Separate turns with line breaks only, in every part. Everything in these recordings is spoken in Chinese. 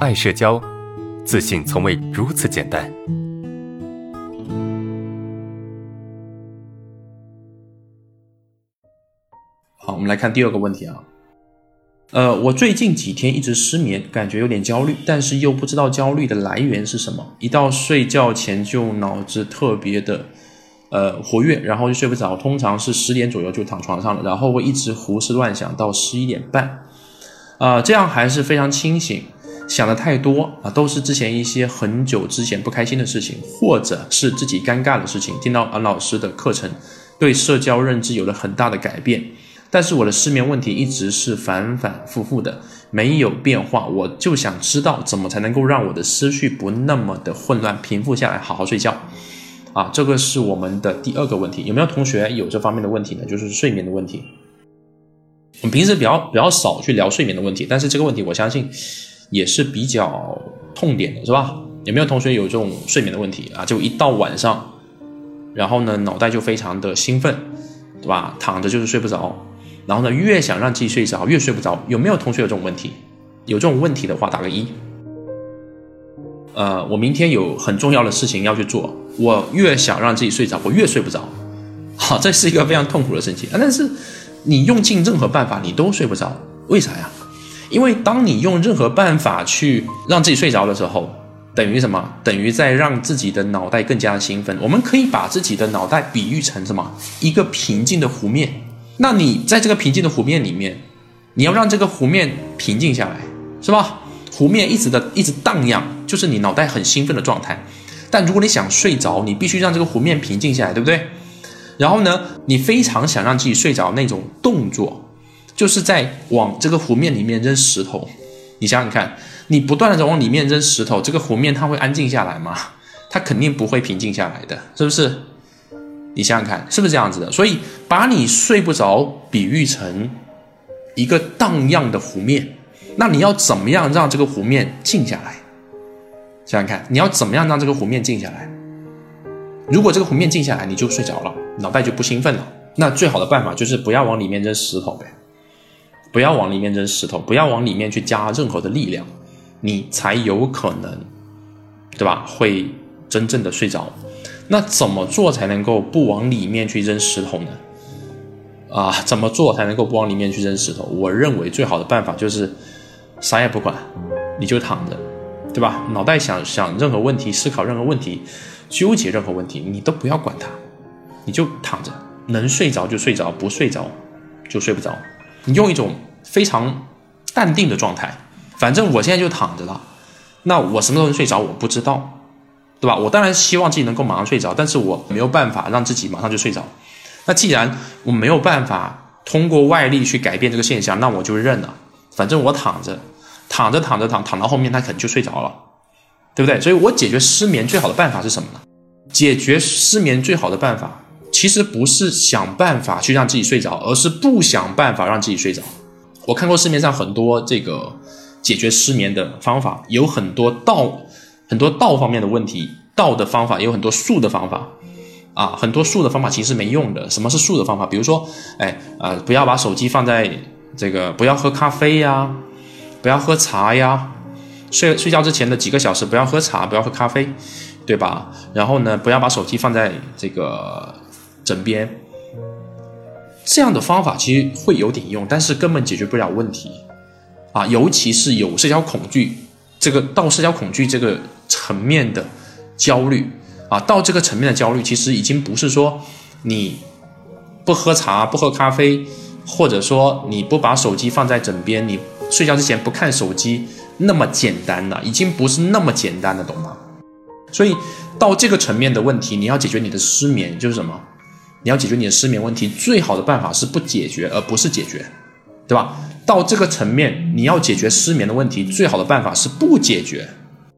爱社交，自信从未如此简单。
好，我们来看第二个问题啊。呃，我最近几天一直失眠，感觉有点焦虑，但是又不知道焦虑的来源是什么。一到睡觉前就脑子特别的呃活跃，然后就睡不着，通常是十点左右就躺床上了，然后会一直胡思乱想到十一点半。啊，这样还是非常清醒，想的太多啊，都是之前一些很久之前不开心的事情，或者是自己尴尬的事情。听到安老师的课程，对社交认知有了很大的改变，但是我的失眠问题一直是反反复复的，没有变化。我就想知道怎么才能够让我的思绪不那么的混乱，平复下来，好好睡觉。啊，这个是我们的第二个问题。有没有同学有这方面的问题呢？就是睡眠的问题。我们平时比较比较少去聊睡眠的问题，但是这个问题我相信也是比较痛点的，是吧？有没有同学有这种睡眠的问题啊？就一到晚上，然后呢脑袋就非常的兴奋，对吧？躺着就是睡不着，然后呢越想让自己睡着越睡不着。有没有同学有这种问题？有这种问题的话打个一。呃，我明天有很重要的事情要去做，我越想让自己睡着，我越睡不着。好，这是一个非常痛苦的事情啊，但是。你用尽任何办法，你都睡不着，为啥呀？因为当你用任何办法去让自己睡着的时候，等于什么？等于在让自己的脑袋更加兴奋。我们可以把自己的脑袋比喻成什么？一个平静的湖面。那你在这个平静的湖面里面，你要让这个湖面平静下来，是吧？湖面一直的一直荡漾，就是你脑袋很兴奋的状态。但如果你想睡着，你必须让这个湖面平静下来，对不对？然后呢，你非常想让自己睡着那种动作，就是在往这个湖面里面扔石头。你想想看，你不断的在往里面扔石头，这个湖面它会安静下来吗？它肯定不会平静下来的，是不是？你想想看，是不是这样子的？所以把你睡不着比喻成一个荡漾的湖面，那你要怎么样让这个湖面静下来？想想看，你要怎么样让这个湖面静下来？如果这个湖面静下来，你就睡着了，脑袋就不兴奋了。那最好的办法就是不要往里面扔石头呗，不要往里面扔石头，不要往里面去加任何的力量，你才有可能，对吧？会真正的睡着。那怎么做才能够不往里面去扔石头呢？啊，怎么做才能够不往里面去扔石头？我认为最好的办法就是啥也不管，你就躺着，对吧？脑袋想想任何问题，思考任何问题。纠结任何问题，你都不要管它，你就躺着，能睡着就睡着，不睡着就睡不着。你用一种非常淡定的状态，反正我现在就躺着了，那我什么时候能睡着我不知道，对吧？我当然希望自己能够马上睡着，但是我没有办法让自己马上就睡着。那既然我没有办法通过外力去改变这个现象，那我就认了，反正我躺着，躺着躺着躺躺到后面，他可能就睡着了。对不对？所以我解决失眠最好的办法是什么呢？解决失眠最好的办法，其实不是想办法去让自己睡着，而是不想办法让自己睡着。我看过市面上很多这个解决失眠的方法，有很多道，很多道方面的问题，道的方法也有很多术的方法，啊，很多术的方法其实没用的。什么是术的方法？比如说，哎，呃，不要把手机放在这个，不要喝咖啡呀，不要喝茶呀。睡睡觉之前的几个小时不要喝茶，不要喝咖啡，对吧？然后呢，不要把手机放在这个枕边。这样的方法其实会有点用，但是根本解决不了问题啊！尤其是有社交恐惧，这个到社交恐惧这个层面的焦虑啊，到这个层面的焦虑，其实已经不是说你不喝茶、不喝咖啡，或者说你不把手机放在枕边，你睡觉之前不看手机。那么简单了，已经不是那么简单的，懂吗？所以到这个层面的问题，你要解决你的失眠，就是什么？你要解决你的失眠问题，最好的办法是不解决，而不是解决，对吧？到这个层面，你要解决失眠的问题，最好的办法是不解决。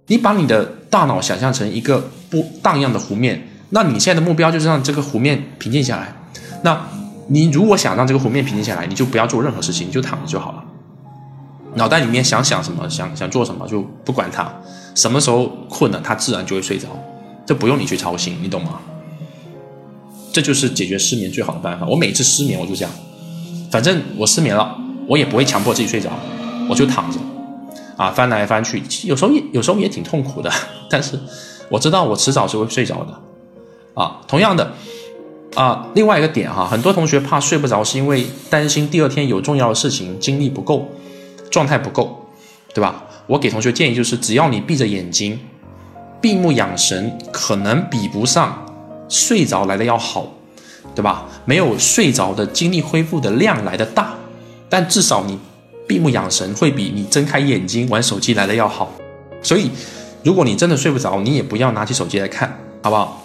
你把你的大脑想象成一个不荡漾的湖面，那你现在的目标就是让这个湖面平静下来。那你如果想让这个湖面平静下来，你就不要做任何事情，你就躺着就好了。脑袋里面想想什么，想想做什么就不管它，什么时候困了，它自然就会睡着，这不用你去操心，你懂吗？这就是解决失眠最好的办法。我每次失眠我就这样，反正我失眠了，我也不会强迫自己睡着，我就躺着，啊，翻来翻去，有时候也有时候也挺痛苦的，但是我知道我迟早是会睡着的，啊，同样的，啊，另外一个点哈，很多同学怕睡不着，是因为担心第二天有重要的事情，精力不够，状态不够，对吧？我给同学建议就是，只要你闭着眼睛，闭目养神，可能比不上睡着来的要好，对吧？没有睡着的精力恢复的量来的大，但至少你。闭目养神会比你睁开眼睛玩手机来的要好，所以如果你真的睡不着，你也不要拿起手机来看，好不好？